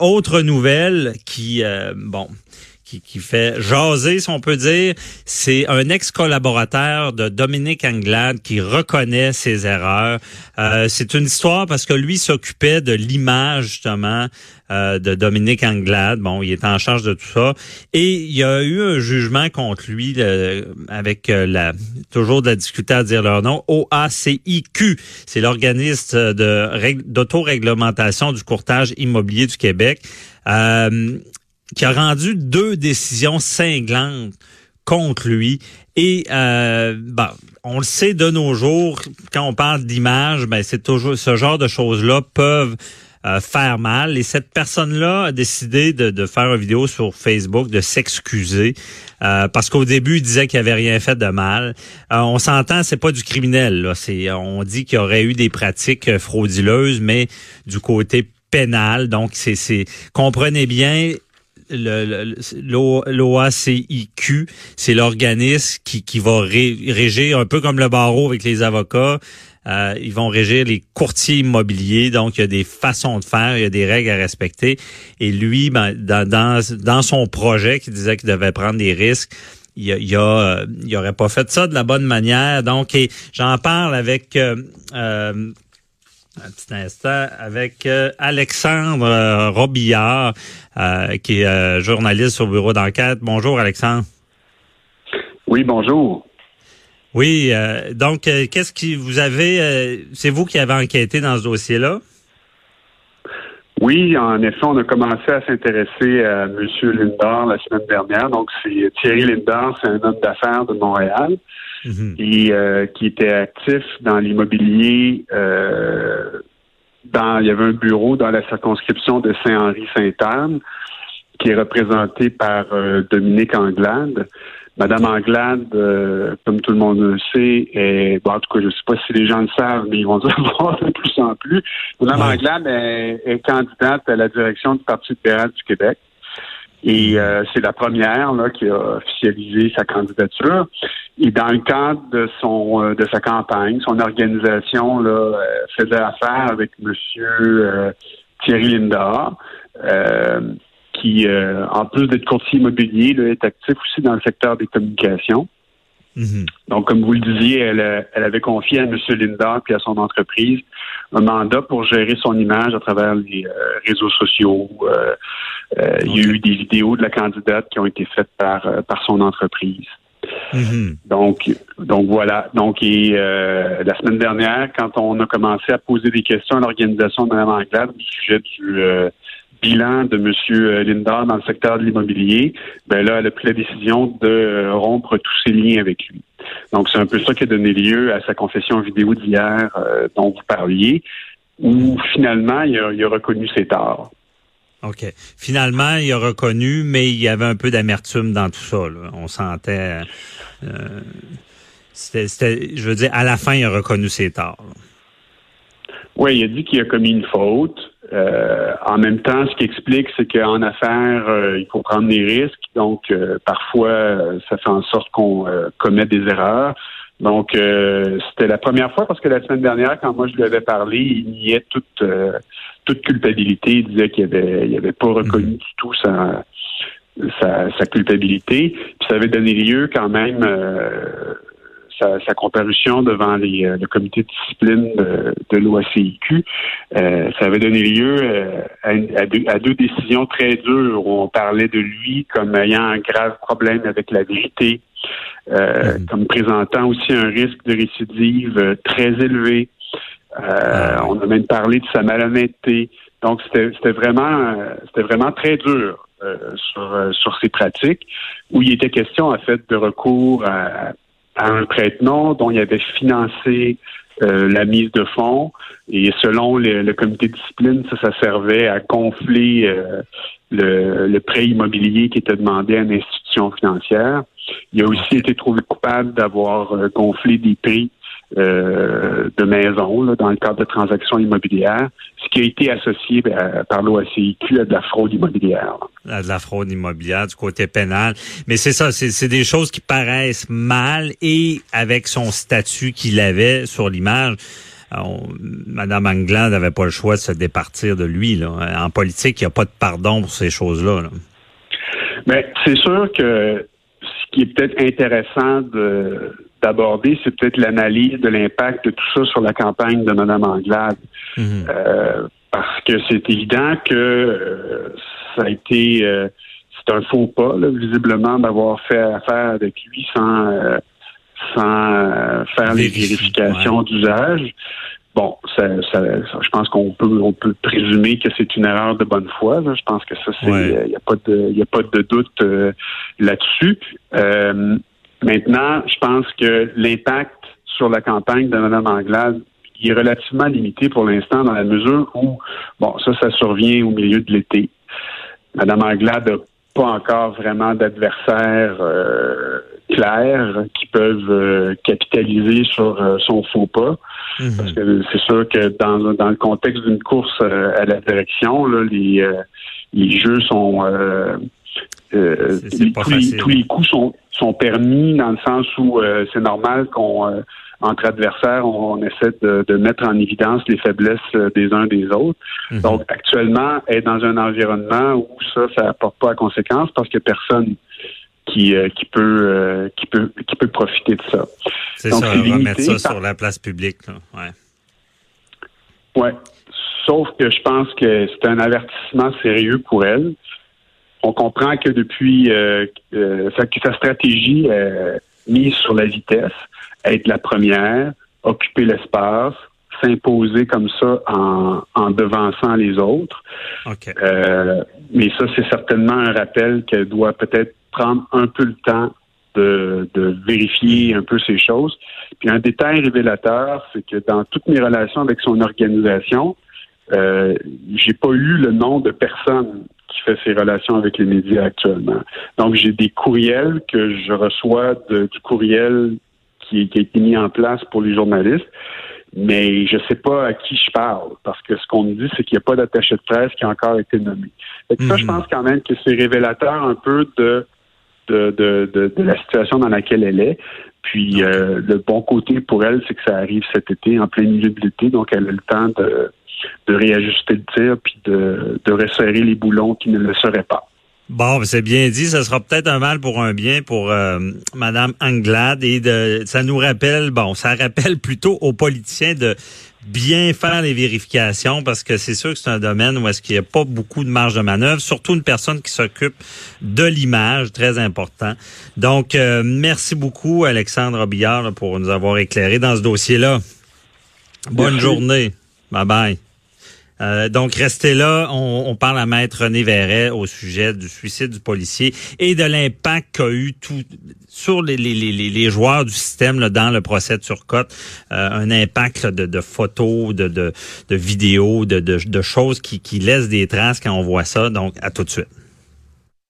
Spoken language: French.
autre nouvelle qui, bon, qui, qui, fait jaser, si on peut dire, c'est un ex-collaborateur de Dominique Anglade qui reconnaît ses erreurs. Euh, c'est une histoire parce que lui s'occupait de l'image, justement, euh, de Dominique Anglade. Bon, il est en charge de tout ça. Et il y a eu un jugement contre lui avec euh, la toujours de la difficulté à dire leur nom, OACIQ. C'est l'organisme de d'autoréglementation du courtage immobilier du Québec. Euh, qui a rendu deux décisions cinglantes contre lui. Et euh, on le sait de nos jours, quand on parle d'image, ben c'est toujours ce genre de choses-là peuvent euh, faire mal. Et cette personne-là a décidé de, de, faire une vidéo sur Facebook, de s'excuser. Euh, parce qu'au début, il disait qu'il avait rien fait de mal. Euh, on s'entend, c'est pas du criminel. Là. C'est, on dit qu'il y aurait eu des pratiques frauduleuses, mais du côté pénal. Donc, c'est comprenez bien, l'OACIQ, c'est l'organisme qui, qui va régir un peu comme le barreau avec les avocats. Euh, ils vont régir les courtiers immobiliers, donc il y a des façons de faire, il y a des règles à respecter. Et lui, ben, dans, dans, son projet, qui disait qu'il devait prendre des risques, il, il, a, il aurait pas fait ça de la bonne manière. Donc, j'en parle avec euh, euh un petit instant avec euh, Alexandre euh, Robillard, euh, qui est journaliste au bureau d'enquête. Bonjour Alexandre. Oui, bonjour. Oui, donc qu'est-ce qui vous avez c'est vous qui avez enquêté dans ce dossier-là? Oui, en effet, on a commencé à s'intéresser à M. Lindor la semaine dernière. Donc, c'est Thierry Lindor, c'est un homme d'affaires de Montréal. Mhm. et euh, qui était actif dans l'immobilier. Euh, dans, il y avait un bureau dans la circonscription de Saint-Henri-Sainte-Anne qui est représenté par euh, Dominique Anglade. Madame Anglade, comme tout le monde le sait, est, bon, en tout cas, je ne sais pas si les gens le savent, mais ils vont le voir de plus en plus. Madame Anglade est, est, candidate à la direction du Parti libéral du Québec. Et euh, c'est la première là, qui a officialisé sa candidature. Et dans le cadre de son euh, de sa campagne, son organisation là, euh, faisait affaire avec Monsieur Thierry Linda, qui, en plus d'être courtier immobilier, là, est actif aussi dans le secteur des communications. Mm-hmm. Donc, comme vous le disiez, elle, elle avait confié à M. Linda puis à son entreprise un mandat pour gérer son image à travers les réseaux sociaux, euh, il y a eu des vidéos de la candidate qui ont été faites par, euh, par son entreprise. Mm-hmm. Donc, donc voilà. Donc, et, euh, la semaine dernière, quand on a commencé à poser des questions à l'organisation de Mme Anglade au sujet du bilan de M. Lindor dans le secteur de l'immobilier, ben là, elle a pris la décision de rompre tous ses liens avec lui. Donc, c'est un peu ça qui a donné lieu à sa confession vidéo d'hier dont vous parliez, où finalement, il a, il a reconnu ses torts. OK. Finalement, il a reconnu, mais il y avait un peu d'amertume dans tout ça. On sentait. Euh, c'était, je veux dire, à la fin, il a reconnu ses torts. Oui, il a dit qu'il a commis une faute. Euh, en même temps, ce qui explique, c'est qu'en affaires, euh, il faut prendre des risques. Donc, parfois, ça fait en sorte qu'on commet des erreurs. Donc, c'était la première fois parce que la semaine dernière, quand moi je lui avais parlé, il niait toute toute culpabilité. Il disait qu'il avait, il avait pas reconnu mhm. du tout sa, sa, culpabilité. Puis ça avait donné lieu quand même euh, sa, sa, comparution devant les, euh, le comité de discipline de, de l'OACIQ. Euh, ça avait donné lieu euh, à, à, deux, décisions très dures où on parlait de lui comme ayant un grave problème avec la vérité, mhm. comme présentant aussi un risque de récidive très élevé. Euh, on a même parlé de sa malhonnêteté. Donc c'était vraiment c'était vraiment très dur euh, sur euh, sur ces pratiques où il était question en fait de recours à, un prête-nom dont il avait financé la mise de fonds et selon le, comité de discipline, ça, ça servait à gonfler le, le, prêt immobilier qui était demandé à une institution financière. Il a aussi été trouvé coupable d'avoir gonflé des prix euh, de dans le cadre de transactions immobilières, ce qui a été associé ben, par l'OACIQ à de la fraude immobilière. À de la fraude immobilière du côté pénal. Mais c'est ça, c'est des choses qui paraissent mal et avec son statut qu'il avait sur l'image. Madame Anglade n'avait pas le choix de se départir de lui. Là. En politique, il n'y a pas de pardon pour ces choses-là. Mais c'est sûr que ce qui est peut-être intéressant d'aborder, c'est peut-être l'analyse de l'impact de tout ça sur la campagne de Mme Anglade. Mhm. Euh, parce que c'est évident que euh, ça a été euh, c'est un faux pas, visiblement, d'avoir fait affaire avec lui sans sans faire les vérifications d'usage. Bon, ça, je pense qu'on peut on peut présumer que c'est une erreur de bonne foi. Je pense que ça, c'est il n'y a pas de il a pas de doute euh, là-dessus. Euh, maintenant, je pense que l'impact sur la campagne de Mme Anglade est relativement limité pour l'instant dans la mesure où bon, ça, ça survient au milieu de l'été. Mme Anglade n'a pas encore vraiment d'adversaires euh, clairs qui peuvent capitaliser sur son faux pas. Mhm. Parce que c'est sûr que dans, dans le contexte d'une course euh, à la direction, là, les, euh, les jeux sont euh, euh tous, les, tous, les, coups sont, sont permis dans le sens où c'est normal qu'on entre adversaires, on, essaie de, de, mettre en évidence les faiblesses des uns des autres. Mhm. Donc actuellement, être dans un environnement où ça, ça apporte pas à conséquence parce que personne qui, euh, qui peut euh, qui peut qui peut profiter de ça. C'est ça, on va mettre ça sur la place publique. Là. Ouais. Ouais. Sauf que je pense que c'est un avertissement sérieux pour elle. On comprend que depuis euh, euh sa, stratégie mise sur la vitesse, être la première, occuper l'espace, s'imposer comme ça en, en devançant les autres. Okay. Euh, mais ça, c'est certainement un rappel qu'elle doit peut-être prendre un peu le temps de, vérifier un peu ces choses. Puis un détail révélateur, c'est que dans toutes mes relations avec son organisation, euh, j'ai pas eu le nom de personne fait ses relations avec les médias actuellement. Donc j'ai des courriels que je reçois du courriel qui, qui, a été mis en place pour les journalistes, mais je sais pas à qui je parle parce que ce qu'on me dit, c'est qu'il n'y a pas d'attaché de presse qui a encore été nommé. Ça, je mhm. pense quand même que c'est révélateur un peu de de, de, de, la situation dans laquelle elle est. Puis euh, le bon côté pour elle, c'est que ça arrive cet été, en plein milieu de l'été, donc elle a le temps de, de réajuster le tir puis de, de resserrer les boulons qui ne le seraient pas. Bon, c'est bien dit. Ça sera peut-être un mal pour un bien pour euh, Madame Anglade et de, ça nous rappelle, bon, ça rappelle plutôt aux politiciens de bien faire les vérifications parce que c'est sûr que c'est un domaine où est-ce qu'il n'y a pas beaucoup de marge de manœuvre, surtout une personne qui s'occupe de l'image, très important. Donc, euh, merci beaucoup Alexandre Robillard pour nous avoir éclairé dans ce dossier-là. Bonne journée. Bye bye. Euh, donc, restez là. On, parle à Maître René Verret au sujet du suicide du policier et de l'impact qu'a eu tout sur les, les, joueurs du système là, dans le procès de Turcotte. Euh, un impact de, de, photos, de, de, de vidéos, de, de, de choses qui, qui laissent des traces quand on voit ça. Donc, à tout de suite.